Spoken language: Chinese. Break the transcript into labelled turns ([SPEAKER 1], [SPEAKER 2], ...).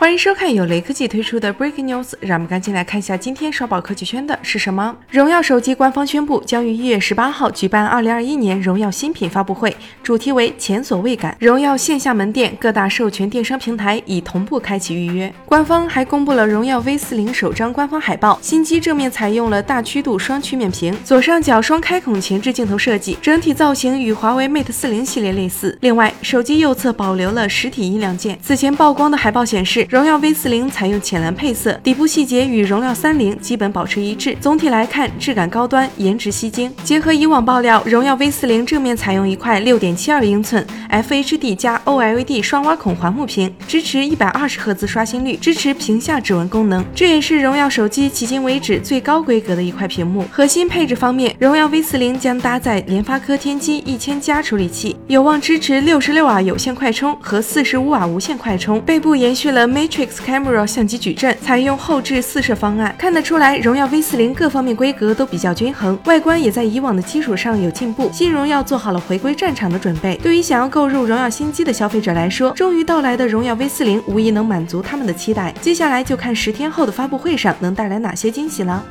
[SPEAKER 1] 欢迎收看由雷科技推出的 Breaking News，让我们赶紧来看一下今天刷爆科技圈的是什么。荣耀手机官方宣布将于一月十八号举办二零二一年荣耀新品发布会，主题为前所未感。荣耀线下门店各大授权电商平台已同步开启预约。官方还公布了荣耀 V 四零首张官方海报，新机正面采用了大曲度双曲面屏，左上角双开孔前置镜头设计，整体造型与华为 Mate 四零系列类似。另外，手机右侧保留了实体音量键。此前曝光的海报显示。荣耀 V 四零采用浅蓝配色，底部细节与荣耀三零基本保持一致。总体来看，质感高端，颜值吸睛。结合以往爆料，荣耀 V 四零正面采用一块六点七二英寸 FHD 加 OLED 双挖孔环幕屏，支持一百二十赫兹刷新率，支持屏下指纹功能。这也是荣耀手机迄今为止最高规格的一块屏幕。核心配置方面，荣耀 V 四零将搭载联发科天玑一千加处理器，有望支持六十六瓦有线快充和四十五瓦无线快充。背部延续了 Matrix Camera 相机矩阵，采用后置四摄方案，看得出来，荣耀 V 四零各方面规格都比较均衡，外观也在以往的基础上有进步。新荣耀做好了回归战场的准备。对于想要购入荣耀新机的消费者来说，终于到来的荣耀 V 四零无疑能满足他们的期待。接下来就看十天后的发布会上能带来哪些惊喜了。